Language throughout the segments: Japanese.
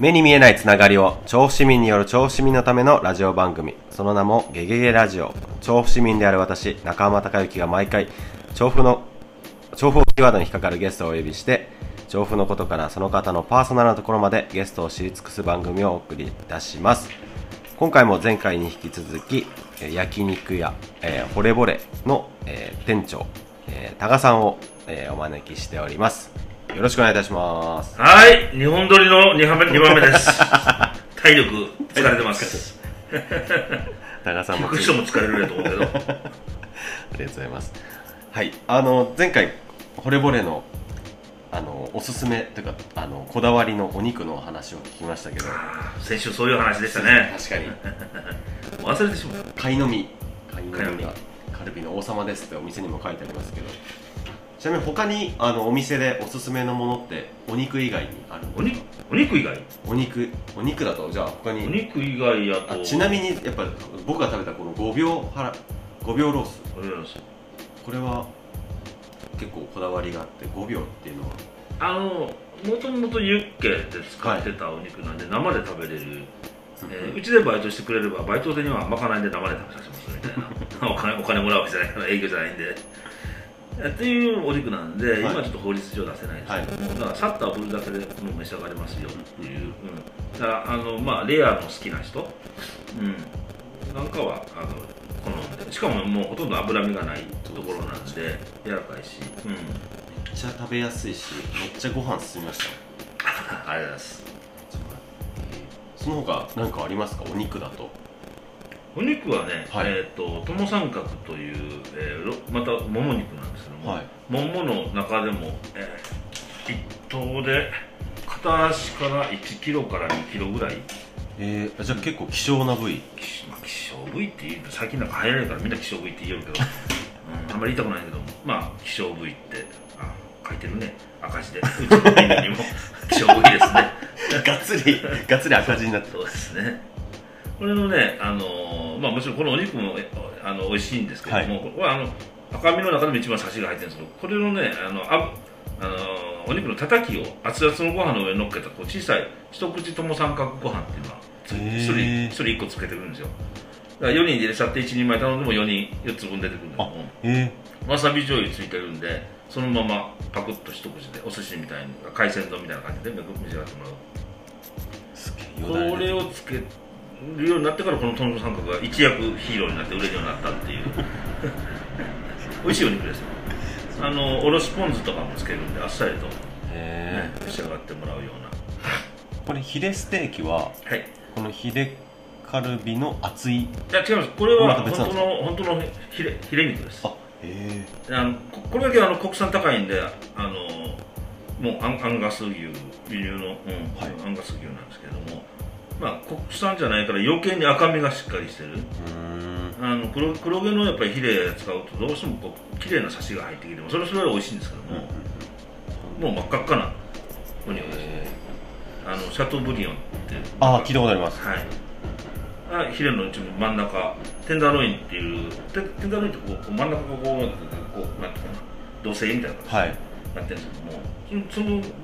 目に見えないつながりを調布市民による調布市民のためのラジオ番組。その名もゲゲゲラジオ。調布市民である私中浜隆之が毎回調布の調布をキーワードに引っかかるゲストをお呼びして調布のことからその方のパーソナルなところまでゲストを知り尽くす番組をお送りいたします。今回も前回に引き続き焼肉屋、えー、惚れぼれの、えー店長、えー、多賀さんを、えーお招きしております。よろしくお願いいたしますはい、日本撮りの2番目 ,2 番目で す。体力疲れてます。多賀さんも聞く人も疲れるやと思うけど。ありがとうございます。はい、あの前回惚れぼれのあのおすすめというかあのこだわりのお肉のお話を聞きましたけど、先週そういう話でしたね。確かに 忘れてしまった。貝のみ貝のみがカルビの王様ですってお店にも書いてありますけど、ちなみに他にあのお店でおすすめのものってお肉以外にあるんお肉？お肉以外？お肉。お肉だとじゃあ他おに肉以外やあと。ちなみにやっぱ僕が食べたこの5秒腹5秒ロース。おりますこれは結構こだわりがあって5秒っていうのは？あの、もともとユッケで使ってたお肉なんで、生で食べれる。えーうちでバイトしてくれればバイトでにはまかないで生で食べさせますみたいな。お金お金もらうわけじゃないから営業じゃないんで。えっていうお肉なんで、はい。今ちょっと法律上出せないですけども、だからサッと炙るだけでもう召し上がれますよっていう、うん、だからあのまあレアの好きな人、うん、なんかはあの好んで。しかももうほとんど脂身がないところなんで柔らかいし、うん、めっちゃ食べやすいしめっちゃご飯進みました ありがとうございます。その他何かありますか？お肉だとお肉はね、はい。えっ、と友三角という、えーろまたもも肉なんですけども、はい。ももの中でも、えー、一頭で片足から1キロから2キロぐらい。えー、じゃあ結構希少な部位。希まあ希少部位って言うと最近なんか流行らないからみんな希少部位って言えるけど、うん、あんまり言いたくないけどまあ希少部位ってあ書いてるね。赤字で。うちのにも。希少部位ですね。がっつりがっつり赤字になってそうですね。これのね、あのーまあもちろんこのお肉もえあの美味しいんですけども、はい。これはあの赤身の中でも一番サシが入ってるんですけど、これのね、あのああのーお肉のたたきを熱々のご飯の上に乗っけたこう小さい一口とも三角ご飯っていうのはつへー。一人一人一個つけてくるんですよ。だから4人で入れちゃって1人前頼んでも4人4つ分出てくるんだけどもえわさび醤油ついてるんでそのままパクッと一口でお寿司みたいに海鮮丼みたいな感じで召し上がってもらう。これをつけるようになってからこのトンボ三角が一躍ヒーローになって売れるようになったっていう。美味しいお肉ですよ。あのおろしポン酢とかもつけるんであっさりと、ねへ召し上がってもらうようーこれヒレステーキはなはい。このヒレカルビの厚いいや違います。これは本当の本当のヒレヒレ肉です。あへえあのここれだけあの国産高いんであのもうアンアンガス牛輸入の、うんはい。アンガス牛なんですけどもまあ国産じゃないから余計に赤身がしっかりしてる。あの黒黒毛のやっぱりヒレ使うとどうしてもこう綺麗なサシが入ってきてもそれはそれは美味しいんですけども、もう真っ赤っかなお肉です。へあのシャトーブリオンってああ聞いたことあります。はい。あヒレのうちの真ん中テンダーロインっていうテテンダーロインってこう真ん中がこうこうなんていうかな土星みたいな感じはい。なってるんですけどもその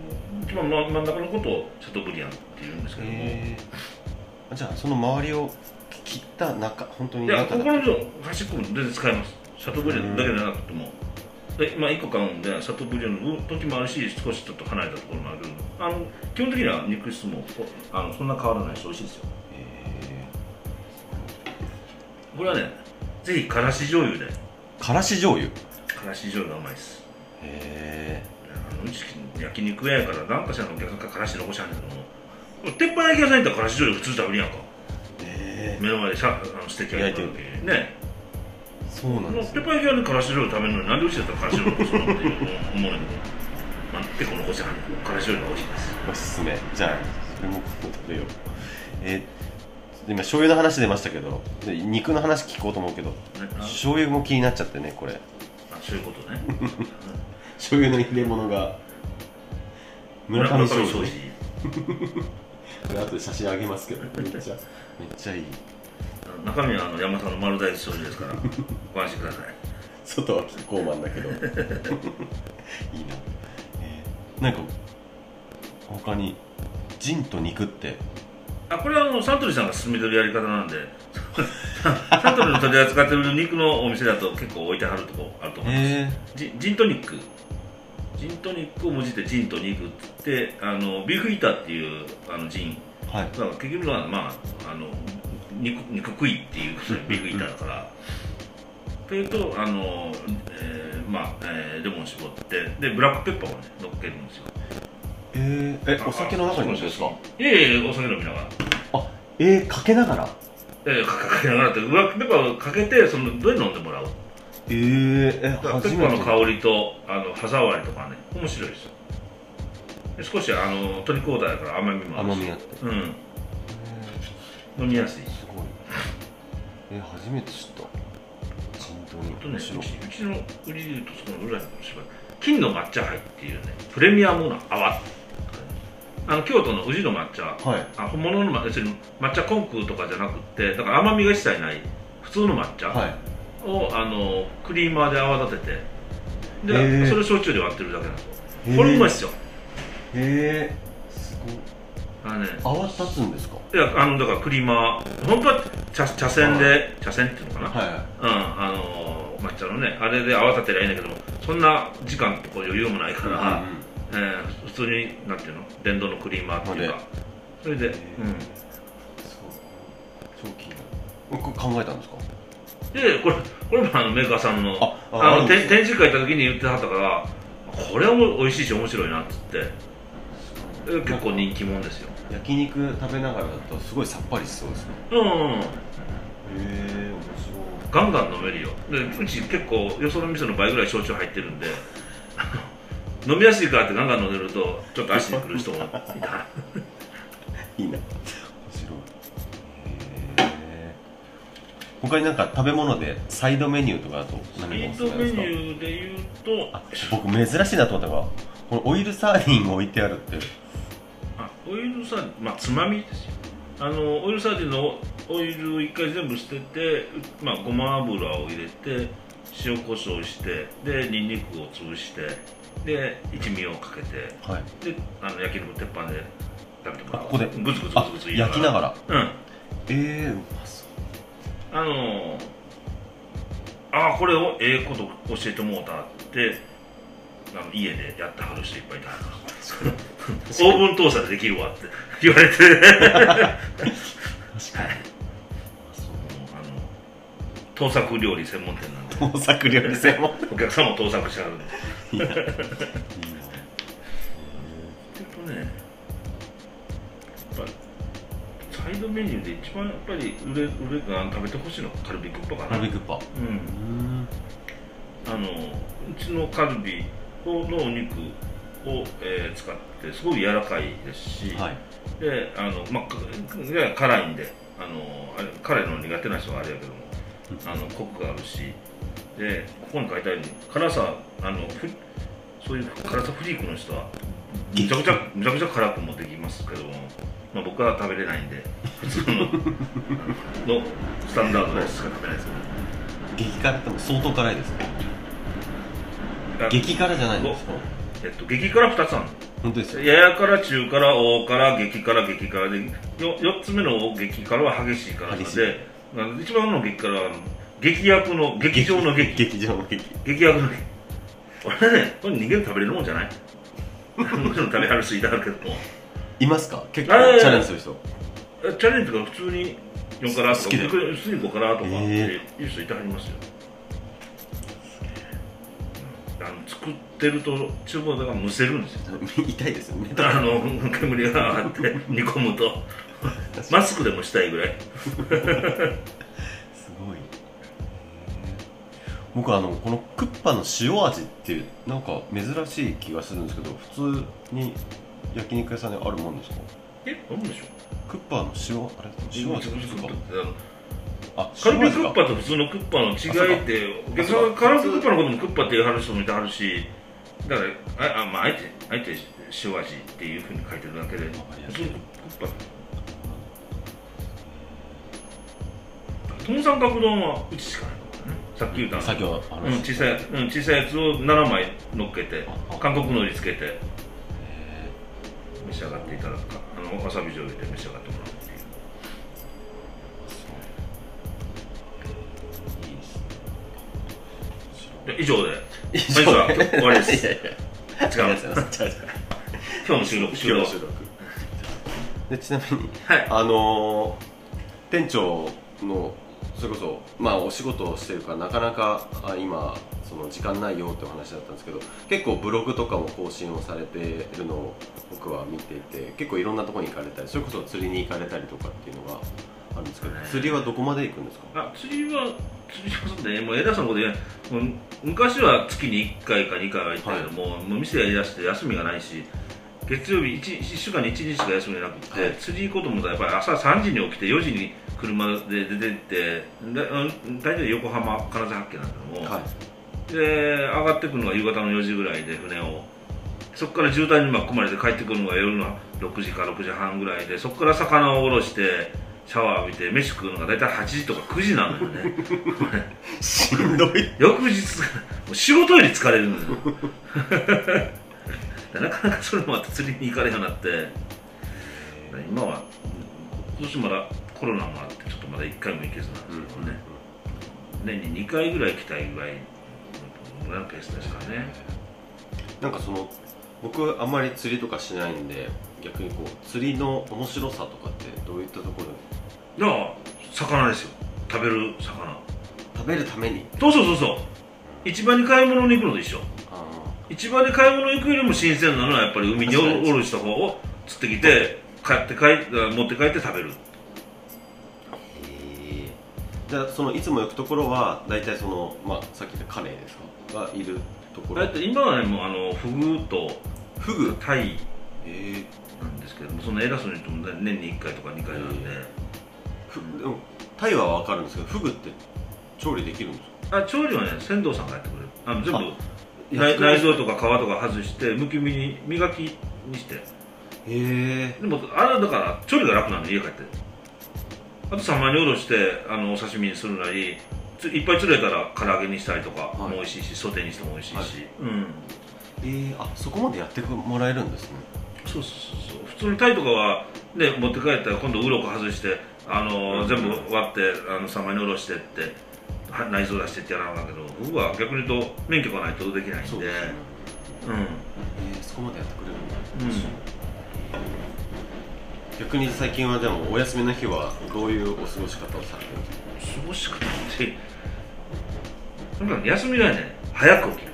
その真真ん中のことをシャトーブリアンっていうんですけども、へえじゃあその周りを切った中本当にいや、ここの端っこも全然使えます。シャトーブリアンだけじゃなくても。で、まあ、1個買うんで、シャトーブリアンの時もあるし、少しちょっと離れたところもある。けど、あの基本的には肉質もこあのそんな変わらないし、美味しいですよ。へこれはね、ぜひ、からし醤油で、ーからし醤油。へからし醤油がうまいです。えあのうち焼肉屋やから、なんかしらのお客さんがからし残しはんねんけども、鉄板焼き屋さんやったらからし醤油普通食べるやんか。へえ目の前でさあのステーキ焼いてる時にね。そうなんですね鉄板焼き屋でからし醤油食べるのになんでうちだったらからし醤油残すのって思うねんけど、まあ、結構残しはんねんからし醤油が美味しいですおすすめじゃあそれも食べようえー今醤油の話出ましたけど肉の話聞こうと思うけどね醤油も気になっちゃってねこれあそういうことね醤油の入れ物が村上醤油。司これ後で写真あげますけどめっちゃめっちゃいい。中身はあの山田の丸大豆醤油ですからご安心ください。外はキッコーマンだけど。いいな、えーなんか他にジンと肉って？あこれはあのサントリーさんが勧めてるやり方なんで サントリーの取り扱ってる肉のお店だと結構置いてはるとこあると思います。へジジントニックジントニックをもじってジンと肉ってあのビーフイーターっていうあのジン。えはい。だから結局はまああの肉肉食いっていうビーフイーターだから。それとあの、えーまあ、えーレモン絞ってでブラックペッパーをね乗っけるんですよ。えー、えお酒の中にもですか？いやいやいやお酒飲みながら。あえー、かけながら？えーかかけながらってブラックペッパーをかけてそのどれ飲んでもらう？えー、え初めて。の香りとあの歯触りとかね面白いですよ。で少しあのトニックウォーターだから甘みもあるし。甘みあって。うん。え飲みやすい。ー、すごい。えー、初めて知った。ジンととね、うちの売りでいうとその裏にもしば金の抹茶杯っていうねプレミアムな泡あの京都の宇治の抹茶。はい。あ本物の抹茶抹茶コンクとかじゃなくってだから甘みが一切ない普通の抹茶。はいを、あのクリーマーで泡立ててで、へー。それ焼酎で割ってるだけなんですよ。へー。これうまいっすよ。へえすごいあのね泡立つんですか？いやあのだからクリーマー本当は茶茶筅で茶筅っていうのかな、はいうん、あの抹茶のねあれで泡立てりゃいいんだけどもそんな時間とか余裕もないから、えー普通になんていうの？電動のクリーマーっていうか。それで、うん、そう超気になる。これ考えたんですか？でこれこれもあのメーカーさんの。あの展展示会行った時に言ってはったからこれはもう美味しいし面白いなっつって。え結構人気もんですよ。焼肉食べながらだとすごいさっぱりしそうですね。うんうんうん。へえ面ガンガン飲めるよ。でうち結構よその店の倍ぐらい焼酎入ってるんで 飲みやすいからってガンガン飲んでるとちょっと足にくる人もいた。白 いいいな他になんか食べ物でサイドメニューとかだとサ何がイドメニおすすめですか？ューで言うとあ僕珍しいなと思ったのがこのオイルサーディンを置いてあるって。あオイルサーディンまあつまみですよ。あのオイルサーディンのオイルを一回全部捨てて、まあ、ごま油を入れて塩コショウしてでニンニクを潰してで一味をかけてはい。であの焼肉鉄板で食べてもらう。あここで？グツグツグツあグツ焼きながら。うん。ええうまそうあのああこれをええこと教えてもうたってあの家でやってはる人いっぱいいたオーブントースターでできるわって言われて。確かに。あの盗作料理専門店なんで。創作料理専門お客さんも盗作してはるんで。いいないいな。えっとねやっぱサイドメニューで一番やっぱり売れ売れあの食べてほしいのはカルビクッパかな。カルビクッパ。うん。うんあのうちのカルビのお肉を、えー使ってすごい柔らかいですし、はい。であの、まあ、かで辛いんであのあれ辛いの苦手な人はあれやけどもあのコクがあるしでここに書いてあるように辛さあのふそういう辛さフリークの人はむちゃくちゃむちゃくちゃ辛くもできますけども、まあ、僕は食べれないんで普通のあののスタンダードなやつしか食べないですけ激辛っても相当辛いですね。ど激辛じゃないんですか？えっと、激辛2つあるの。本当ですよ。やや辛中辛大辛激辛激辛でよ4つ目の激辛は激しい辛さ激しい。で一番の激辛は劇薬の劇場の劇劇場の劇激薬の劇俺ねこれ人間食べれるもんじゃない？もちろん食べはる人いたけどもいますか？結構チャレンジする人。えチャレンジとか普通に4辛とか。好きで普通に5辛とかってへいう人いたはりますよ、あの作ってると厨房だからむせるんですよ。痛いですよね。あの煙が上がって 煮込むと。マスクでもしたいぐらい。すごい。僕あのこのクッパの塩味ってなんか珍しい気がするんですけど普通に焼肉屋さんにあるもんですか？えなんでしょクッパの塩？あれ塩味？ですかあカルビクッパと普通のクッパの違いってカルビクッパのこともクッパって言わはる人もいてはるしだからああ、まあ、あえてあえて塩味っていうふうに書いてるだけで普通のクッパトム三角丼はうちしかないさっき言ったうん、話小さい、うん、小さいやつを7枚乗っけてああ。韓国海苔つけてわさび醤油で召し上がってもらうっていういいですね。で以上で以上では終わりですいやいや違う違う違う違う今日の収録終了今日の収録でちなみにはいあのー店長のそれこそまあお仕事をしてるからなかなか今その時間ないよってお話だったんですけど結構ブログとかも更新をされてるのを僕は見ていて結構いろんなところに行かれたりそれこそ釣りに行かれたりとかっていうのがあるんですけど釣りはどこまで行くんですか？あ釣りは釣りはそうね。もう偉そうなこと言えもう昔は月に1回か2回は行ったけども、もう店やりだして休みがないし月曜日 1, 1週間に1日しか休みなくて、はい。釣り行こうと思ったらやっぱり朝3時に起きて4時に車で出てって大体横浜金沢八景なんだけども、はいで上がってくるのが夕方の4時ぐらいで船を。そこから渋滞に巻き込まれて帰ってくるのが夜の6時か6時半ぐらいでそこから魚を下ろしてシャワー浴びて飯食うのが大体8時とか9時なのよね。しんどい。翌日もう仕事より疲れるのよ。でなかなかそれもあって釣りに行かれへんようになって。今は今年まだコロナもあってちょっとまだ1回も行けずなんですけどね、年に2回ぐらい行きたいぐらいのペースですからね。なんかその僕あんまり釣りとかしないんで逆にこう釣りの面白さとかってどういったところだから魚ですよ。食べる魚。食べるために？そうそうそうそう。市場に買い物に行くのと一緒。あ市場に買い物に行くよりも新鮮なのはやっぱり海におろした方を釣ってきて買って帰っ持って帰って食べるじゃあそのいつも行くところは大体そのまあさっき言ったカレーですか？がいるところ。だって今はねもうあのフグとフグ？タイなんですけどもその偉そうに言っても年に1回とか2回なんで、ふでもタイは分かるんですけどフグって調理できるんですか？あ調理はね船頭さんがやってくれる。あの全部あ内内臓とか皮とか外してむき身に磨きにして。へえでもあれだから調理が楽なの家帰ってあと三枚におろしてあのお刺身にするなりついっぱい釣れたら唐揚げにしたりとかはい。も美味しいし、ソテーにしても美味しいし、はい。うん。えー、あそこまでやってもらえるんですね。そうそうそう普通のタイとかは、ね、持って帰ったら今度鱗外してあの、うん。全部割ってあの三枚におろしてっては内臓出してってやらなあかんけど僕は逆に言うと免許がないとできないんで。そうね。うん。えー、そこまでやってくれるんだ、うん逆に最近はでもお休みの日はどういうお過ごし方をされてるんですか？過ごし方ってとにかく休みがね。早く起きる。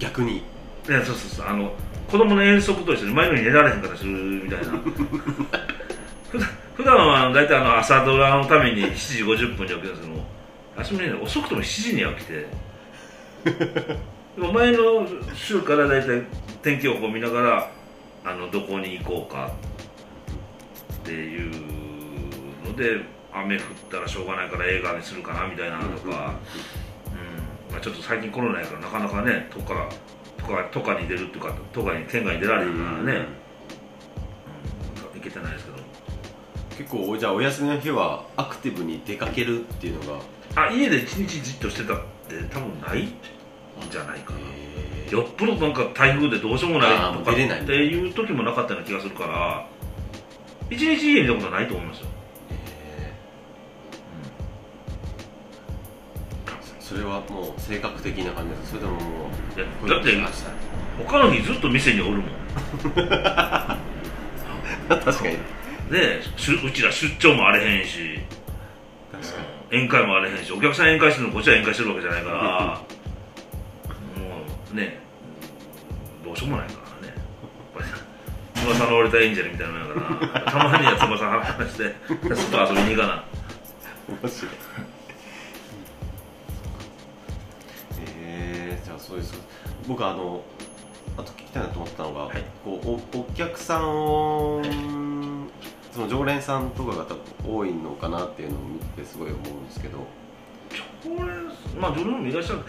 逆に。いやそうそうそう。あの子供の遠足と一緒に前の日に寝られへんからするみたいな。普段普段は大体あの朝ドラのために7時50分に起きるんですけども休みの日は遅くとも7時には起きて。でも前の週から大体天気予報見ながらあのどこに行こうかっていうので雨降ったらしょうがないから映画にするかなみたいなのとか、うん。まあ、ちょっと最近コロナやからなかなかね都下とか都下に出るっていうか都下に県外に出られへんからね、うん、行けてないですけど。結構じゃあお休みの日はアクティブに出かけるっていうのが？あ家で一日じっとしてたって多分ないんじゃないかな、へよっぽどなんか台風でどうしようもないとかっていう時もなかったような気がするから一日家にいたことはないと思いますよ、それはもう性格的な感じですそれとももういやだって他の日ずっと店におるもん。確かに。でうちら出張もあれへんし。宴会もあれへんし。お客さん宴会してるのこっちは宴会してるわけじゃないから。もうねどうしようもないから翼の折れたエンジェルみたいなのやからたまには翼話して外遊びに行かな。に面白い。えー、じゃあそうです。僕あのあと聞きたいなと思ったのが、はい。こうおお客さんを、その常連さんとかが多分多いのかなっていうのを見てすごい思うんですけど。これまあどれもいらっしゃる。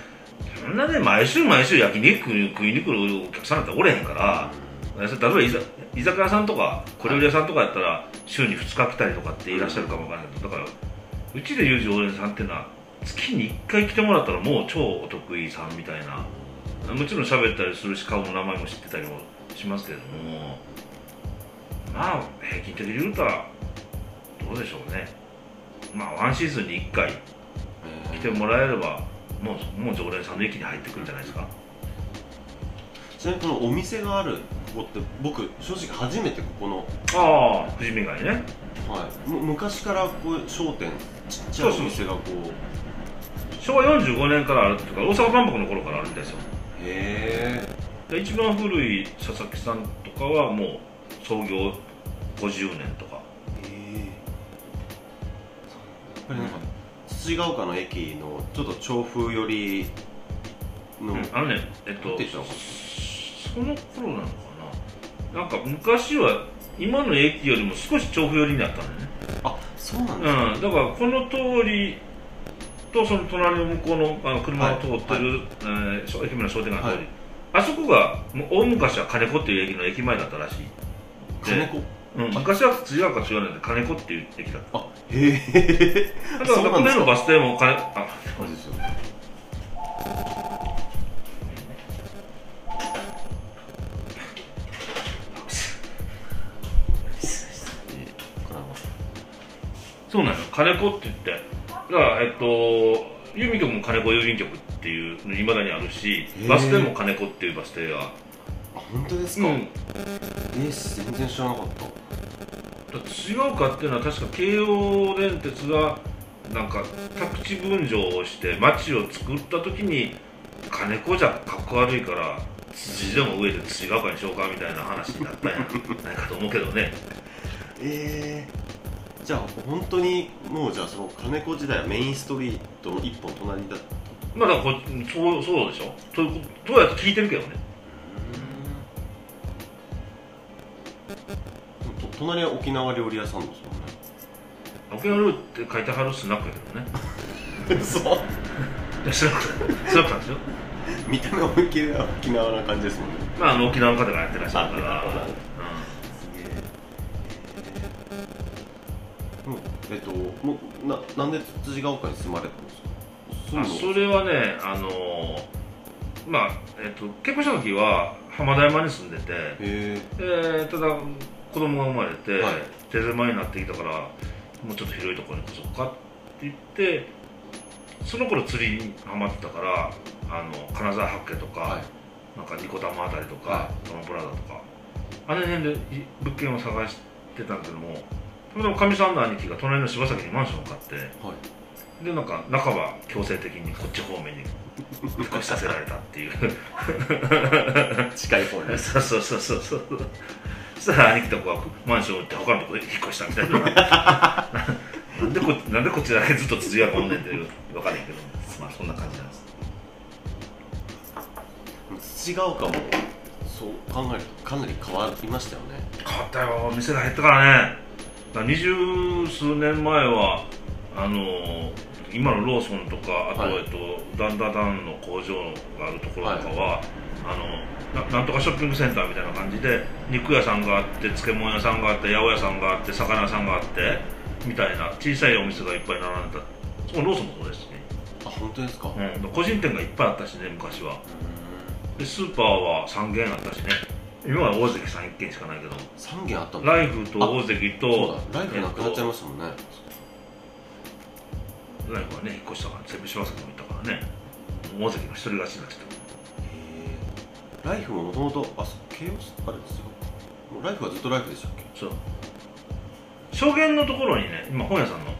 そんなね毎週毎週焼肉食いに来るお客さんだっておれへんから、例えば居酒屋さんとか小料理屋さんとかやったら週に2日来たりとかっていらっしゃるかもわからないけどだからうちでいう常連さんっていうのは月に1回来てもらったらもう超お得意さんみたいな。もちろん喋ったりするし顔の名前も知ってたりもしますけれども、まあ平均的に言うたらどうでしょうね。まあワンシーズンに1回来てもらえればもうもう常連さんの域に入ってくるんじゃないですか。ちなみにこのお店があるここって僕正直初めてここの、ああ富士見街ね。はい、む昔からこう商店ちっちゃいお店がこう。昭和45年からあるっていうか大阪万博の頃からあるんですよ。へえ。で一番古い佐々木さんとかはもう創業50年とか。やっぱりなんか土ヶ丘の駅のちょっと調布寄りの、うん。あのねえっとその頃なのかななんか昔は今の駅よりも少し調布寄りになったんだよね。あそうなんですか、うん、だからこの通りとその隣の向こうのあの車が通ってる、えーしょ駅前の商店街の通り、はい。あそこがもう大昔は金子っていう駅の駅前だったらしい、金子？うん、昔は辻川か違わないで金子っていう駅だった。あへえだからこののバス停も金あそうですよ。そ金子って言って。だからえっと郵便局も金子郵便局っていうのいまだにあるしバス停も金子っていうバス停が。あ本当ですか、うん。えー、全然知らなかった。違うかっていうのは確か京王電鉄がなんか宅地分譲をして町を作った時に金子じゃかっこ悪いから辻でも上で土ヶ丘にしようかみたいな話になったんや。ないかと思うけどね。えー、じゃあ本当にもうじゃあその金子時代はメインストリートの一本隣だった。まあだからこそうそうでしょ。とどうやって聞いてるけどね。と隣は沖縄料理屋さんですもんね。沖縄料理って書いてはるスナックやけどね。そういやスナックスナックなんですよ。見た目思いっきり沖縄な感じですもんね。まああの沖縄の方がやってらっしゃるからえっともうななんで辻ヶ丘に住まれたんですか？住あそれはねあのーまあ、えっと結婚した時は浜田山に住んでて、へええーただ子供が生まれて、はい。手狭になってきたからもうちょっと広いところに越そうかって言ってその頃釣りにハマってたからあの金沢八景とか、はい。なんかニコタマあたりとか、はトマプラザとかあの辺でい物件を探してたんだけどもたまたまかみさんの兄貴が隣の柴崎にマンションを買ってはい。でなんか半ば強制的にこっち方面に引っ越しさせられたっていう。近い方にそうそうそうそうそう。そしたら兄貴とこはマンション売って他のとこ引っ越したみたいな。なんでこなんでこっちだけずっと続きがこんねんっていう分からへんけど。まあそんな感じなんです。土ヶ丘もそう考えるとかなり変わりましたよね。変わったよ。店が減ったからね二十数年前はあの今のローソンとかあと、はい。えっと、ダンダダンの工場があるところとかは、あのななんとかショッピングセンターみたいな感じで肉屋さんがあって漬物屋さんがあって八百屋さんがあって魚屋さんがあってみたいな小さいお店がいっぱい並んでたそのローソンもそうですしね、あ本当ですか？ううん、個人店がいっぱいあったしね昔は。でスーパーは3軒あったしね今は大関さん1軒しかないけど。3軒あったんだ。ライフと大関とだライフなくなっちゃいましたもんね、ライフはね引っ越したから全部柴崎も行ったからね。大関の一人勝ちになっちゃっへえライフももともとあそうケイオスあれですよ。もうライフはずっとライフでしたっけ？たそう。証言のところにね今本屋さんの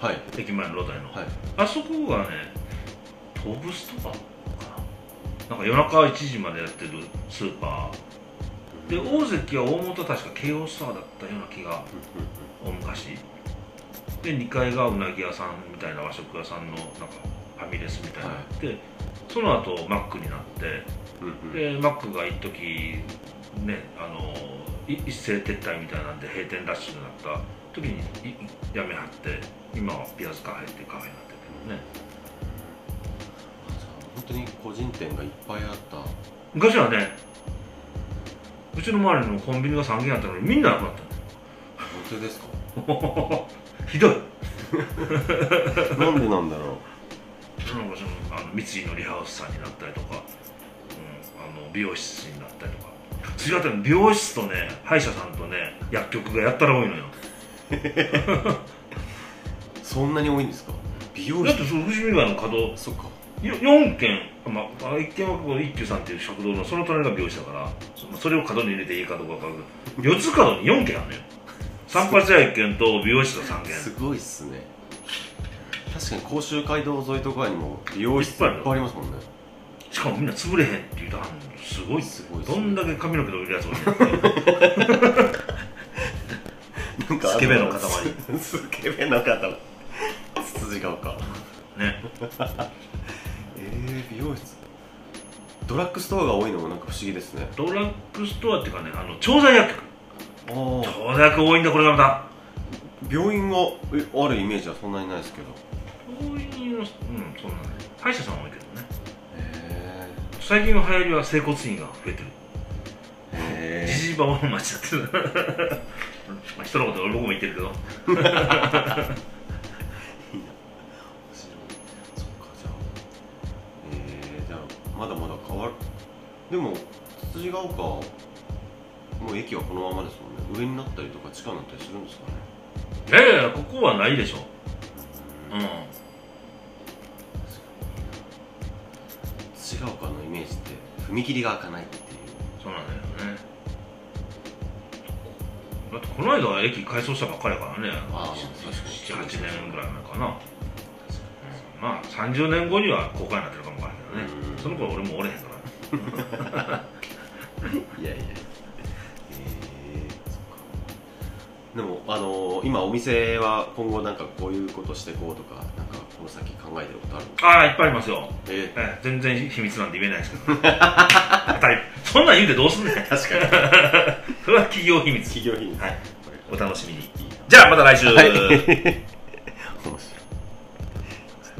はい。駅前のロータリーの、はい。あそこがねトブスとかかな。なんか夜中1時までやってるスーパーで大関は大元は確か京王スターだったような気が大昔。で2階がうなぎ屋さんみたいな和食屋さんのなんかファミレスみたいになって、その後マックになってうんうん。でマックが一時ねあのい一斉撤退みたいなんで閉店ラッシュになった時にいいやめはって今はピアスカフェっていうカフェになってるけどね。あじゃあ本当に個人店がいっぱいあった。昔はねうちの周りのコンビニが3軒あったのにみんななくなった本当ですか？の ひどい。なんでなんだろう？なんかそのあの三井のリハウスさんになったりとか、うん、あの美容室になったりとか。違ったの美容室とね歯医者さんとね薬局がやったら多いのよ。そんなに多いんですか？美容室だってその富士見ヶ谷の角そっか。よ4軒、まあ、1軒はこの一休さんっていう食堂のその隣が美容師だからそそれを角に入れていいかどうか分かる。けど4つ角に4軒あるのよ。散髪屋1軒と美容室が3軒。すごいっすね。確かに甲州街道沿いとかにも美容室いっぱいありますもんね。しかもみんな潰れへんって言うとすごいすごいどんだけ髪の毛伸びるやつがいるのなんかスケベの塊。スケベの塊。つつじが丘ねえー、美容室。ドラッグストアが多いのもなんか不思議ですね。ドラッグストアっていうかねあの調剤薬。局調剤薬多いんだこれがまた。病院がえあるイメージはそんなにないですけど。病院のうんそんなね歯医者さんは多いけどね。へ最近の流行りは整骨院が増えてる。えじじいばばの街だって。る まあ人のこと俺僕も言ってるけどまだまだ変わる。でもつつじが丘もう駅はこのままですもんね。上になったりとか地下になったりするんですかね。いやいやここはないでしょ。うん。つつじが丘のイメージって踏切が開かないっていう。そうなんだよね。だってこの間は駅改装したばっかりやからね。あー確かに。78年ぐらい前かな、うん。まあ30年後には公開になってるかもわからんけどね。うんその頃俺もおれへんから。いやいや。えー、そっか。でもあのー今お店は今後なんかこういうことしていこうとかなんかこの先考えてることあるの？ああいっぱいありますよ。えええ全然秘密なんで言えないですけど。当たり。そんなん言うてどうすんねん。確かに。それは企業秘密。企業品はい。こお楽しみに。じゃあまた来週、れはい。面白い。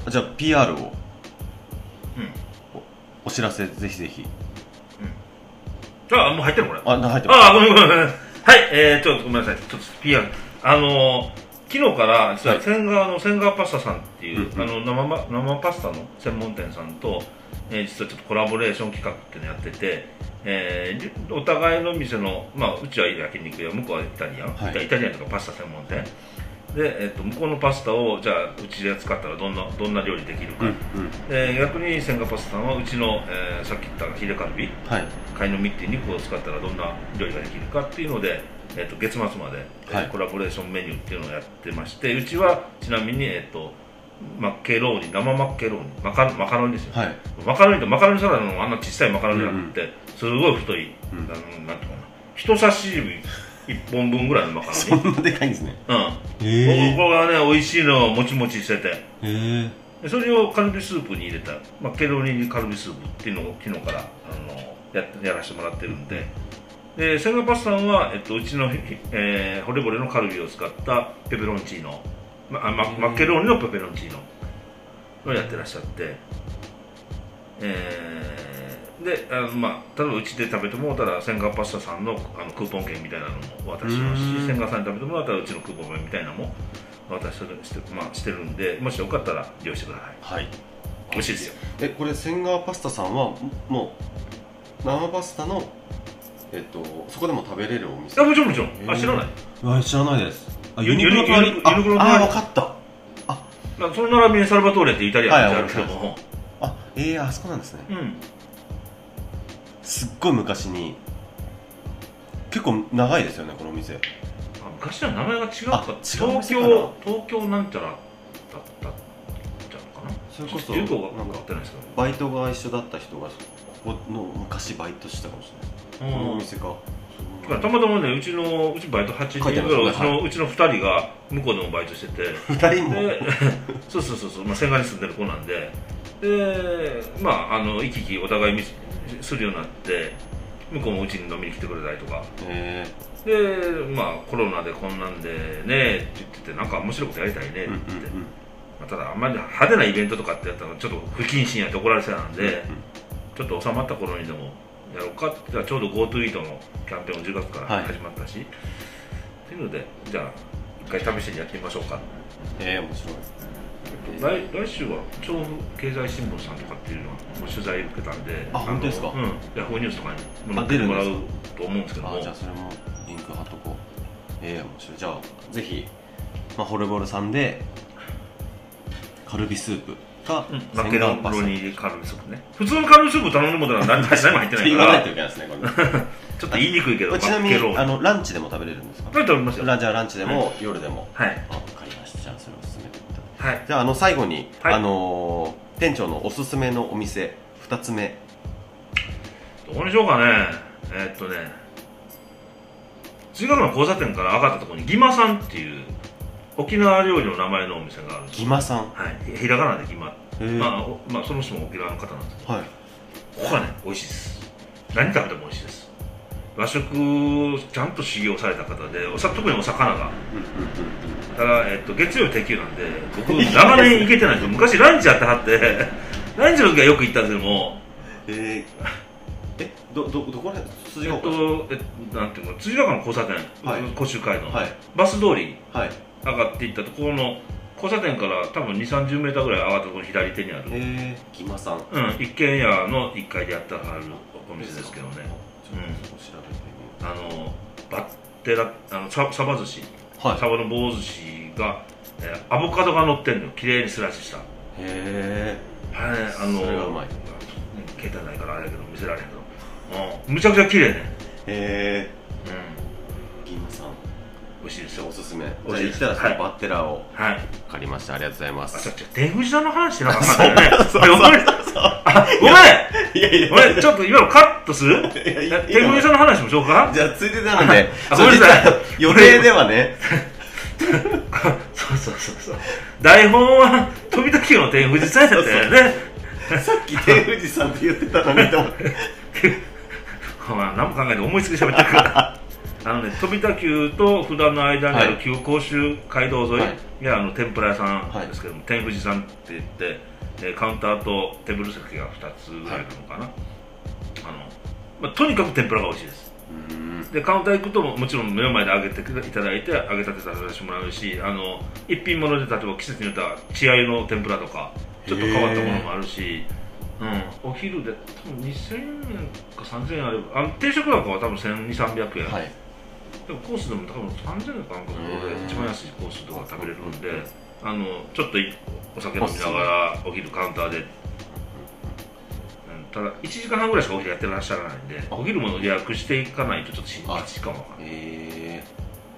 じゃあ PR を。うんお知らせぜひぜひあもう入ってるこれあな入ってますああ、ごめんごめんごめん。はい、えー、ちょっとごめんなさい。ちょっと PR。あのー、昨日から、実は千川の千川パスタさんっていう、うんうんあの生ま、生パスタの専門店さんと、えー実はちょっとコラボレーション企画っていうのやってて、えー、お互いの店の、まあ、うちは焼肉屋、向こうはイタリアン、はいイタリアンとかパスタ専門店。で、えっと向こうのパスタをじゃあうちで使ったらどんなどんな料理できるか、うんうん。で逆に千賀パスタさんはうちの、えーさっき言ったヒレカルビ。はい。貝の実っていう肉を使ったらどんな料理ができるかっていうので、えっと月末まで、えーはい。コラボレーションメニューっていうのをやってましてうちはちなみに、えっとマッケローニ生マッケローニ。マカマカロニですよ、はい。マカロニとマカロニサラダのあんな小さいマカロニじゃなくて、すごい太い、うん。なんていうのかな。人差し指1本分ぐらいのマカロニそんなでかいんですね。うん。へここがね美味しいのもちもちしてて。えへでそれをカルビスープに入れた、まあ、ケロニカルビスープっていうのを昨日からあのややらせてもらってるんで。で千賀パスさんは、えっと、うちの、えー、ホレボレのカルビを使ったペペロンチーノ、まあ、ママッケローニのペペロンチーノをやってらっしゃって。えーであの、まあ、例えばうちで食べてもらったら千賀パスタさんのあのクーポン券みたいなのもお渡ししますし千賀さんに食べてもらったらうちのクーポン券みたいなのもお渡しして,、まあ、してるんでもしよかったら利用してください。はい。美味しいですよ。えこれ千川パスタさんはもう生パスタのえっとそこでも食べれるお店？あもちろんもちろん。あ知らない。あ知らないです。あユニクロの隣ユニユニクロのあ隣あ分かった。まあその並びにサルバトーレってイタリアンってあるけども、あええあそこなんですね。うんすっごい昔に。結構長いですよねこのお店。あ昔は名前が違うか。あ違う東京東京なんちゃらだったんじゃないかな。それこそよくわなんかかってないですけバイトが一緒だった人がここの昔バイトしてたかもしれない。このおど店か。だからたまたまねうちのうちバイト8人ぐらい、うちのうちの2人が向こうでもバイトしてて。二人も？で そうそうそうそう、まあ、仙河に住んでる子なんで。でまああの行き来お互い見すするようになって向こうもうちに飲みに来てくれたりとか。えでまあコロナでこんなんでねって言っててなんか面白いことやりたいねって言って、まあ、ただあんまり派手なイベントとかってやったらちょっと不謹慎やって怒られそうなんで、ちょっと収まった頃にでもやろうかって言った。らちょうど GoTo イートのキャンペーンも10月からはい始まったし、っていうのでじゃあ一回試しにやってみましょうか。ええ面白い来来週は調布経済新聞さんとかっていうのはもう取材受けたんであ本当ですか？うん。ヤフーニュースとかにあ載ってもらう出るんと思うんですけども。あじゃあそれもリンク貼っとこう。ええ面白い。じゃあぜひ、まあ、ホルボルさんでカルビスープかうん。マケロニーカルビスープね。普通のカルビスープ頼むものは何何も入ってないか言わないとらいけないですねこれ。ちょっと言いにくいけどちなみにあのランチでも食べれるんですか？これ食べますよ。ランチはランチでも、夜でも。はいはい。じゃああの最後に、はい。あのー店長のおすすめのお店2つ目。どうにしようかね。えーっとね。中学の交差点から上がったところにギマさんっていう沖縄料理の名前のお店があるギマさん？はい。ひらがなでギマ。まあ、おまあその人も沖縄の方なんですけど。はい。ここはね美味しいです。何食べても美味しいです和食ちゃんと修行された方でおさ特にお魚が。ただ、えっと、月曜日定休なんで僕長年行けてないんですよ。昔ランチやってはって ランチの時はよく行ったんですけども。えー、えどどどこら辺？筋えっとえなんていうの？辻ヶ丘の交差点、はい。甲州街の、はい。バス通りはい。上がっていったところの交差点から多分2 3 0メーターぐらい上がったところの左手にある、えー、ギマさん。うん、一軒家の1階でやってはるお店ですけどね。ちょっと調べてみよあのバッテラあのササバ寿司、うはい。サバの棒寿司が、えーアボカドが乗ってんのよ。綺麗にスライスした。へえあれねあのそれがうまい。うん携帯ないからあれやけど見せられへんけど、うん、むちゃくちゃ綺麗ね。へえうん。ギマさん美味しいですよおすすめ。じゃあ行ったらそのはい。バッテラをはい。借りました。ありがとうございまあ、すちょ、ちょ、天藤さんの話してなかったね。そう。ごめん。あ、ごめん。いやいやごめん。ちょっと今のカットする？いや藤さんの話もしようかじゃあついでなのであそうごめんなさい。実は予定ではね。そうそうそうそう。台本は、飛び時の天藤さんやったよね。さっき天富士さんって言ってたのにと思って。まあ、何も考えて思いつきで喋ってるから。あのね、飛田急と札の間にあるはい。旧甲州街道沿いはい。が、あの天ぷら屋さんですけども、天富士さんって言って、えーカウンターとテーブル席が2つぐらいなのかな、あのまあ、とにかく天ぷらが美味しいです。でカウンター行くとももちろん目の前で揚げていただいて揚げたてさせてもらうしあの一品物で例えば季節によっては血合いの天ぷらとかちょっと変わったものもあるし、うん、お昼で多分2000円か3000円あればあの定食なんかは多分1200300円、はいでもコースでも多分3000円かなんかでうん一番安いコースとか食べれるんであのちょっといお酒飲みながらお昼カウンターで、うん、ただ1時間半ぐらいしかお昼やってらっしゃらないんであ。お昼も予約していかないとちょっとしんあ1時間わかんないえ。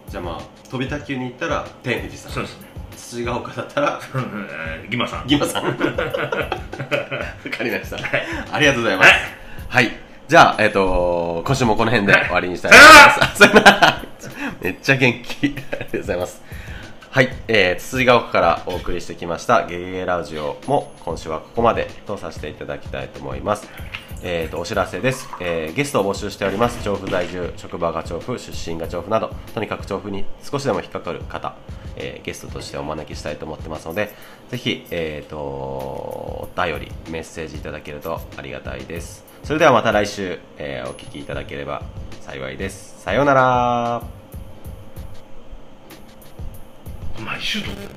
ー、じゃあまあ飛び卓球に行ったら天富士さん。そうですね。土ヶ丘だったらえーギマさん。ギマさん。わかりました。ありがとうございます。はいじゃあえっ、と今週もこの辺で終わりにしたいと思います。めっちゃ元気。ありがとうございます。はい、えー、つつじが丘からお送りしてきました。ゲゲゲラジオも今週はここまでとさせていただきたいと思います。えー、とお知らせです、えーゲストを募集しております。調布在住職場が調布出身が調布などとにかく調布に少しでも引っかかる方、えーゲストとしてお招きしたいと思ってますのでぜひ、えー、とお便りメッセージいただけるとありがたいですそれではまた来週、えーお聞きいただければ幸いです。さようなら。毎週撮ってる